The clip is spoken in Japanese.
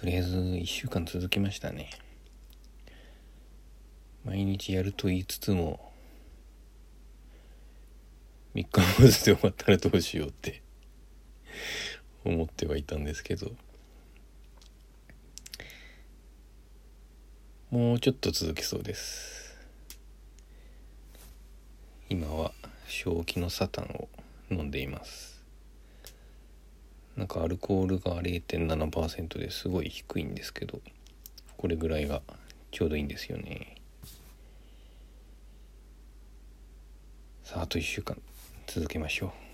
とりあえず1週間続きましたね。毎日やると言いつつも3日後で終わったらどうしようって 思ってはいたんですけど。もうちょっと続きそうです。今は正気のサタンを飲んでいます。なんかアルコールが0.7%ですごい低いんですけどこれぐらいがちょうどいいんですよね。さああと1週間続けましょう。